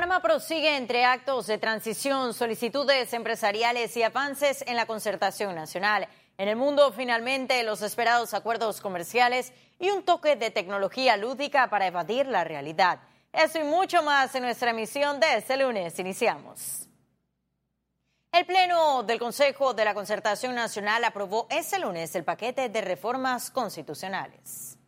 Panamá prosigue entre actos de transición, solicitudes empresariales y avances en la concertación nacional. En el mundo, finalmente, los esperados acuerdos comerciales y un toque de tecnología lúdica para evadir la realidad. Eso y mucho más en nuestra emisión de este lunes. Iniciamos. El Pleno del Consejo de la Concertación Nacional aprobó este lunes el paquete de reformas constitucionales.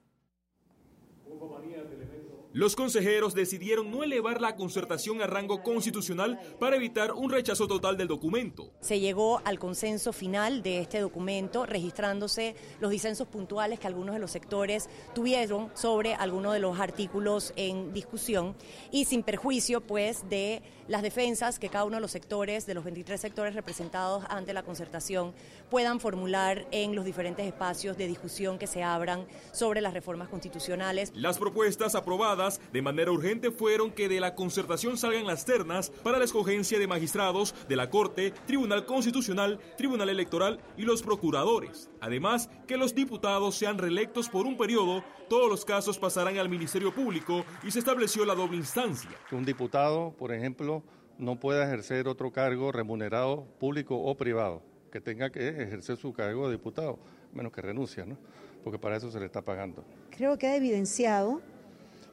Los consejeros decidieron no elevar la concertación a rango constitucional para evitar un rechazo total del documento. Se llegó al consenso final de este documento, registrándose los disensos puntuales que algunos de los sectores tuvieron sobre algunos de los artículos en discusión y sin perjuicio pues de las defensas que cada uno de los sectores, de los 23 sectores representados ante la concertación, puedan formular en los diferentes espacios de discusión que se abran sobre las reformas constitucionales. Las propuestas aprobadas de manera urgente fueron que de la concertación salgan las ternas para la escogencia de magistrados de la Corte, Tribunal Constitucional, Tribunal Electoral y los procuradores. Además, que los diputados sean reelectos por un periodo, todos los casos pasarán al Ministerio Público y se estableció la doble instancia. Un diputado, por ejemplo, no pueda ejercer otro cargo remunerado público o privado, que tenga que ejercer su cargo de diputado, menos que renuncia, ¿no? Porque para eso se le está pagando. Creo que ha evidenciado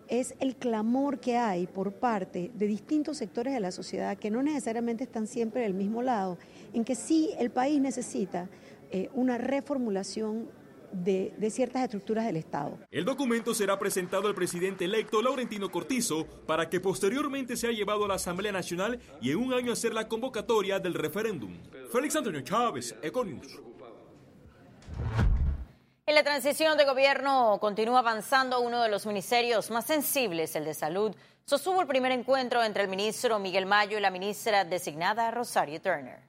es el clamor que hay por parte de distintos sectores de la sociedad que no necesariamente están siempre del mismo lado, en que sí el país necesita eh, una reformulación de, de, ciertas estructuras del Estado. El documento será presentado al presidente electo Laurentino Cortizo para que posteriormente sea llevado a la Asamblea Nacional y en un año hacer la convocatoria del referéndum. Félix Antonio Chávez, Econius. En la transición de gobierno continúa avanzando uno de los ministerios más sensibles, el de salud. Sostuvo el primer encuentro entre el ministro Miguel Mayo y la ministra designada Rosario Turner.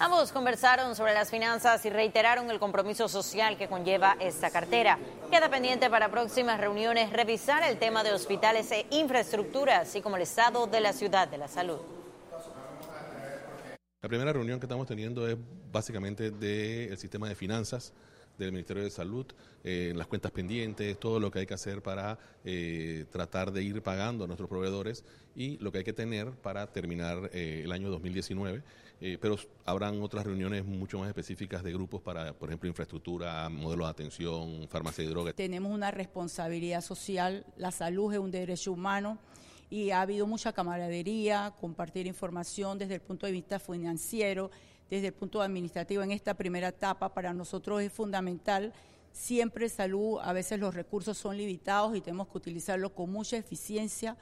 Ambos conversaron sobre las finanzas y reiteraron el compromiso social que conlleva esta cartera. Queda pendiente para próximas reuniones revisar el tema de hospitales e infraestructura, así como el estado de la ciudad de la salud. La primera reunión que estamos teniendo es básicamente del sistema de finanzas del Ministerio de Salud, eh, las cuentas pendientes, todo lo que hay que hacer para eh, tratar de ir pagando a nuestros proveedores y lo que hay que tener para terminar eh, el año 2019. pero habrán otras reuniones mucho más específicas de grupos para, por ejemplo, infraestructura, modelos de atención, farmacia y droga. Tenemos una responsabilidad social, la salud es un derecho humano y ha habido mucha camaradería, compartir información desde el punto de vista financiero, desde el punto administrativo en esta primera etapa. Para nosotros es fundamental siempre salud, a veces los recursos son limitados y tenemos que utilizarlos con mucha eficiencia,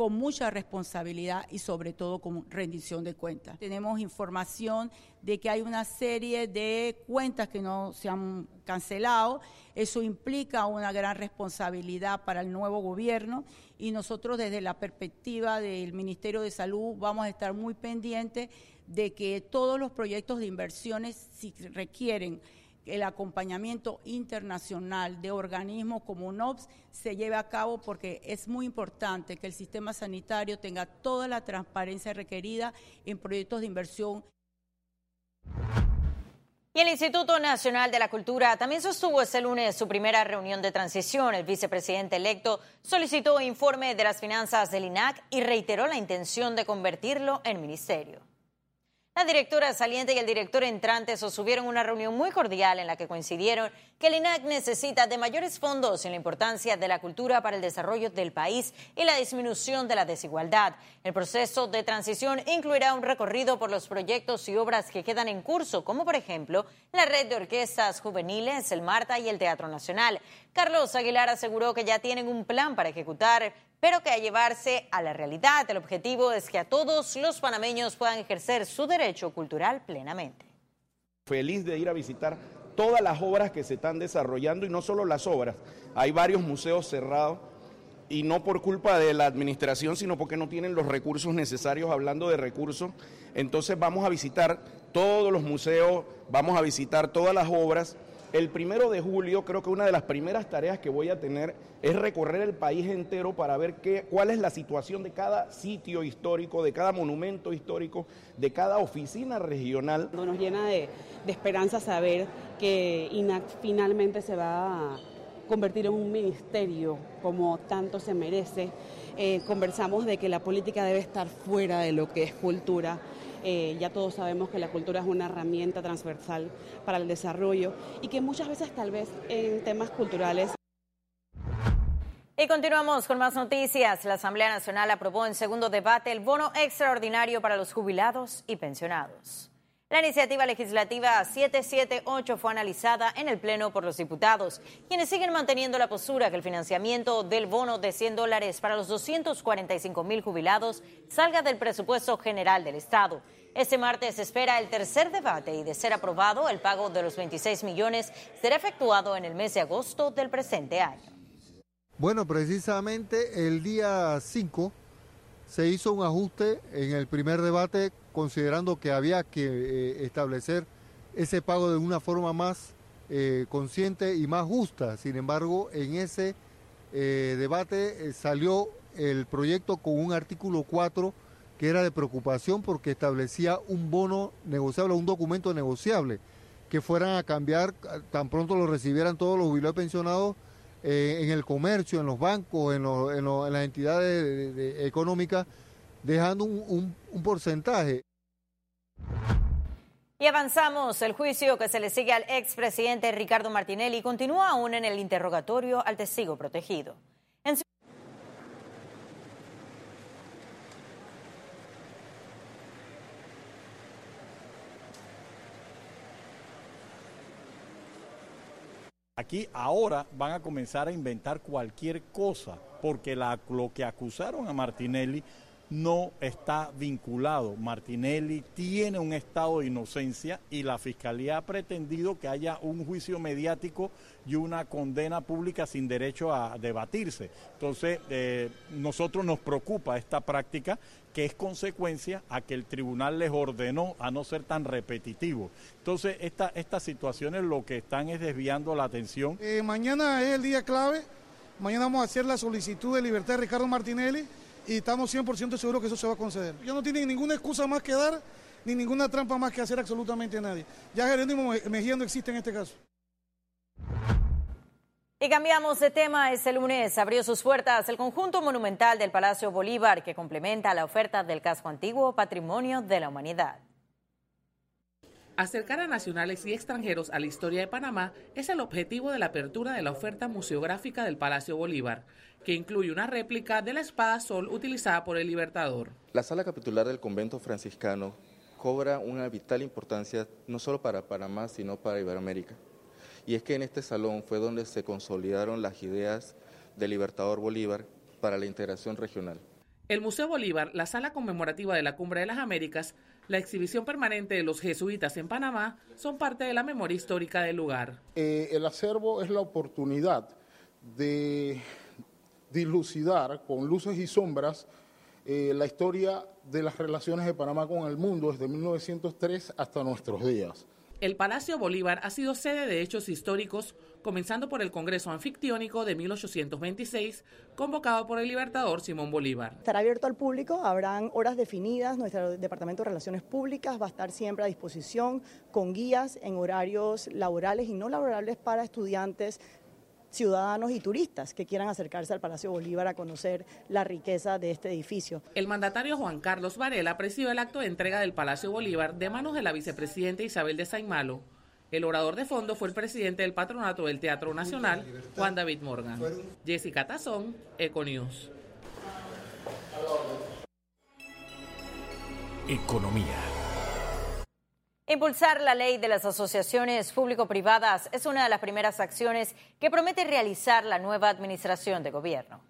con mucha responsabilidad y sobre todo con rendición de cuentas. Tenemos información de que hay una serie de cuentas que no se han cancelado. Eso implica una gran responsabilidad para el nuevo gobierno y nosotros desde la perspectiva del Ministerio de Salud vamos a estar muy pendientes de que todos los proyectos de inversiones si requieren el acompañamiento internacional de organismos como UNOPS se lleve a cabo porque es muy importante que el sistema sanitario tenga toda la transparencia requerida en proyectos de inversión. Y el Instituto Nacional de la Cultura también sostuvo este lunes su primera reunión de transición. El vicepresidente electo solicitó informe de las finanzas del INAC y reiteró la intención de convertirlo en ministerio. La directora saliente y el director entrante sostuvieron una reunión muy cordial en la que coincidieron que el INAC necesita de mayores fondos en la importancia de la cultura para el desarrollo del país y la disminución de la desigualdad. El proceso de transición incluirá un recorrido por los proyectos y obras que quedan en curso, como por ejemplo la red de orquestas juveniles, el Marta y el Teatro Nacional. Carlos Aguilar aseguró que ya tienen un plan para ejecutar pero que a llevarse a la realidad. El objetivo es que a todos los panameños puedan ejercer su derecho cultural plenamente. Feliz de ir a visitar todas las obras que se están desarrollando y no solo las obras. Hay varios museos cerrados y no por culpa de la administración, sino porque no tienen los recursos necesarios, hablando de recursos. Entonces vamos a visitar todos los museos, vamos a visitar todas las obras el primero de julio creo que una de las primeras tareas que voy a tener es recorrer el país entero para ver qué, cuál es la situación de cada sitio histórico, de cada monumento histórico, de cada oficina regional. Nos llena de, esperanza saber que INAC finalmente se va a convertir en un ministerio como tanto se merece eh, conversamos de que la política debe estar fuera de lo que es cultura. Eh, ya todos sabemos que la cultura es una herramienta transversal para el desarrollo y que muchas veces tal vez en temas culturales y continuamos con más noticias. La Asamblea Nacional aprobó en segundo debate el bono extraordinario para los jubilados y pensionados. La iniciativa legislativa 778 fue analizada en el Pleno por los diputados, quienes siguen manteniendo la postura que el financiamiento del bono de 100 dólares para los 245 mil jubilados salga del presupuesto general del Estado. Este martes se espera el tercer debate y de ser aprobado, el pago de los 26 millones será efectuado en el mes de agosto del presente año. Bueno, precisamente el día 5 se hizo un ajuste en el primer debate considerando que había que eh, establecer ese pago de una forma más eh, consciente y más justa. Sin embargo, en ese eh, debate salió el proyecto con un artículo 4 que era de preocupación porque establecía un bono negociable, un documento negociable, que fueran a cambiar tan pronto lo recibieran todos los jubilados pensionados eh, en el comercio, en los bancos, en, las entidades económicas, dejando un, un porcentaje. Y avanzamos. El juicio que se le sigue al expresidente Ricardo Martinelli continúa aún en el interrogatorio al testigo protegido. Aquí ahora van a comenzar a inventar cualquier cosa, porque lo que acusaron a Martinelli no está vinculado. Martinelli tiene un estado de inocencia y la Fiscalía ha pretendido que haya un juicio mediático y una condena pública sin derecho a debatirse. Entonces, eh, nosotros nos preocupa esta práctica que es consecuencia a que el tribunal les ordenó a no ser tan repetitivo. Entonces, esta, estas situaciones lo que están es desviando la atención. Eh, mañana es el día clave, mañana vamos a hacer la solicitud de libertad de Ricardo Martinelli y estamos 100% seguros que eso se va a conceder. Yo no tienen ninguna excusa más que dar, ni ninguna trampa más que hacer absolutamente a nadie. Ya Jerónimo Mejía no existe en este caso. Y cambiamos de tema. Este lunes abrió sus puertas el conjunto monumental del Palacio Bolívar que complementa la oferta del casco antiguo Patrimonio de la Humanidad. Acercar a nacionales y extranjeros a la historia de Panamá es el objetivo de la apertura de la oferta museográfica del Palacio Bolívar, que incluye una réplica de la espada sol utilizada por el Libertador. La sala capitular del convento franciscano cobra una vital importancia no solo para Panamá, sino para Iberoamérica. Y es que en este salón fue donde se consolidaron las ideas del Libertador Bolívar para la integración regional. El Museo Bolívar, la sala conmemorativa de la Cumbre de las Américas, la exhibición permanente de los jesuitas en Panamá son parte de la memoria histórica del lugar. Eh, el acervo es la oportunidad de dilucidar con luces y sombras eh, la historia de las relaciones de Panamá con el mundo desde 1903 hasta nuestros días. El Palacio Bolívar ha sido sede de hechos históricos, comenzando por el Congreso Anfictiónico de 1826, convocado por el libertador Simón Bolívar. Estará abierto al público, habrán horas definidas, nuestro Departamento de Relaciones Públicas va a estar siempre a disposición con guías en horarios laborales y no laborables para estudiantes, ciudadanos y turistas que quieran acercarse al Palacio Bolívar a conocer la riqueza de este edificio. El mandatario Juan Carlos Varela presidió el acto de entrega del Palacio Bolívar de manos de la vicepresidenta Isabel de Saimalo. El orador de fondo fue el presidente del patronato del Teatro Nacional, Juan David Morgan. Jessica Tazón, Econews. Economía. Impulsar la ley de las asociaciones público-privadas es una de las primeras acciones que promete realizar la nueva administración de gobierno.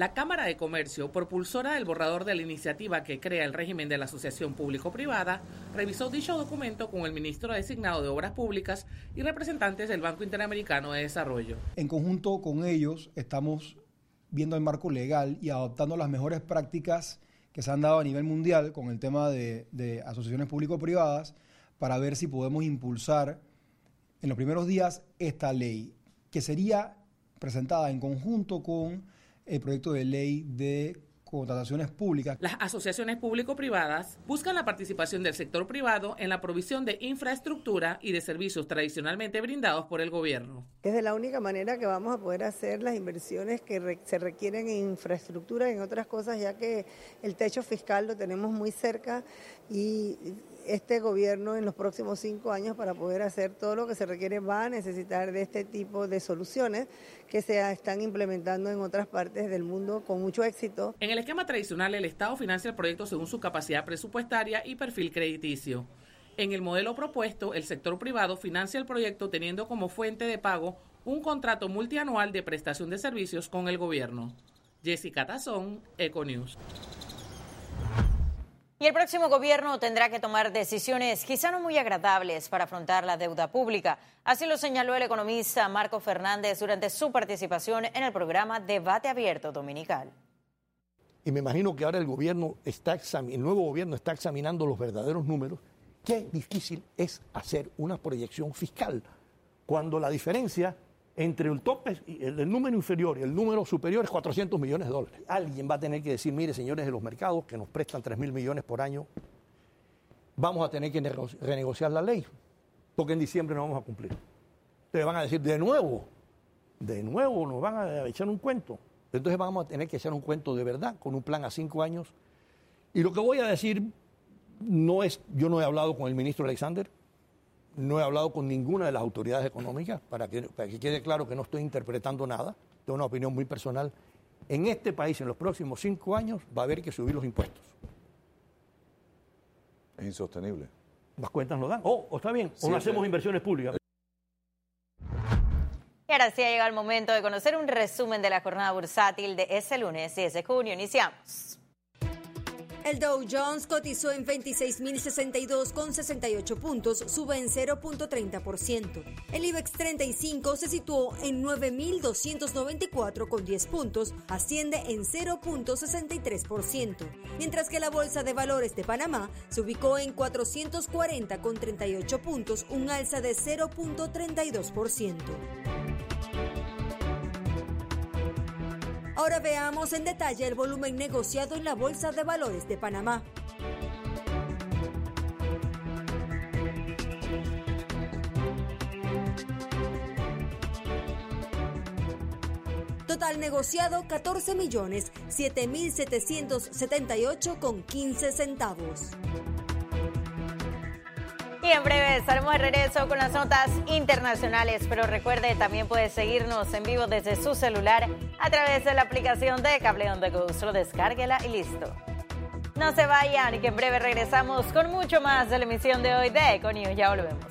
La Cámara de Comercio, propulsora del borrador de la iniciativa que crea el régimen de la asociación público-privada, revisó dicho documento con el ministro designado de Obras Públicas y representantes del Banco Interamericano de Desarrollo. En conjunto con ellos estamos viendo el marco legal y adoptando las mejores prácticas que se han dado a nivel mundial con el tema de, asociaciones público-privadas para ver si podemos impulsar en los primeros días esta ley, que sería presentada en conjunto con el proyecto de ley de contrataciones públicas. Las asociaciones público-privadas buscan la participación del sector privado en la provisión de infraestructura y de servicios tradicionalmente brindados por el gobierno. Es de la única manera que vamos a poder hacer las inversiones que se requieren en infraestructura y en otras cosas, ya que el techo fiscal lo tenemos muy cerca y este gobierno en los próximos cinco años para poder hacer todo lo que se requiere va a necesitar de este tipo de soluciones que se están implementando en otras partes del mundo con mucho éxito. En el esquema tradicional, el Estado financia el proyecto según su capacidad presupuestaria y perfil crediticio. En el modelo propuesto, el sector privado financia el proyecto teniendo como fuente de pago un contrato multianual de prestación de servicios con el gobierno. Jessica Tazón, Econews. Y el próximo gobierno tendrá que tomar decisiones quizá no muy agradables para afrontar la deuda pública. Así lo señaló el economista Marco Fernández durante su participación en el programa Debate Abierto Dominical. Y me imagino que ahora el gobierno está el nuevo gobierno está examinando los verdaderos números. Qué difícil es hacer una proyección fiscal cuando la diferencia entre el tope, el, el número inferior y el número superior es 400 millones de dólares. Alguien va a tener que decir, mire, señores de los mercados, que nos prestan 3 mil millones por año, vamos a tener que renegociar la ley, porque en diciembre no vamos a cumplir. Ustedes van a decir, de nuevo, de nuevo nos van a echar un cuento. Entonces vamos a tener que echar un cuento de verdad, con un plan a cinco años. Y lo que voy a decir no es, yo no he hablado con el ministro Alexander, no he hablado con ninguna de las autoridades económicas para que, quede claro que no estoy interpretando nada, tengo una opinión muy personal. En este país, en los próximos cinco años, va a haber que subir los impuestos. Es insostenible. Las cuentas no dan. Oh, está bien, o no hacemos inversiones públicas. Y ahora sí ha llegado el momento de conocer un resumen de la jornada bursátil de ese lunes y ese junio. Iniciamos. El Dow Jones cotizó en 26.062 con 68 puntos, sube en 0.30%. El IBEX 35 se situó en 9.294 con 10 puntos, asciende en 0.63%, mientras que la Bolsa de Valores de Panamá se ubicó en 440 con 38 puntos, un alza de 0.32%. Ahora veamos en detalle el volumen negociado en la Bolsa de Valores de Panamá. Total negociado 14 millones 7.778 con 15 centavos. Y en breve estaremos de regreso con las notas internacionales, pero recuerde, también puede seguirnos en vivo desde su celular a través de la aplicación de Cable On The Go. Solo descárguela y listo. No se vayan y que en breve regresamos con mucho más de la emisión de hoy de Econius. Ya volvemos.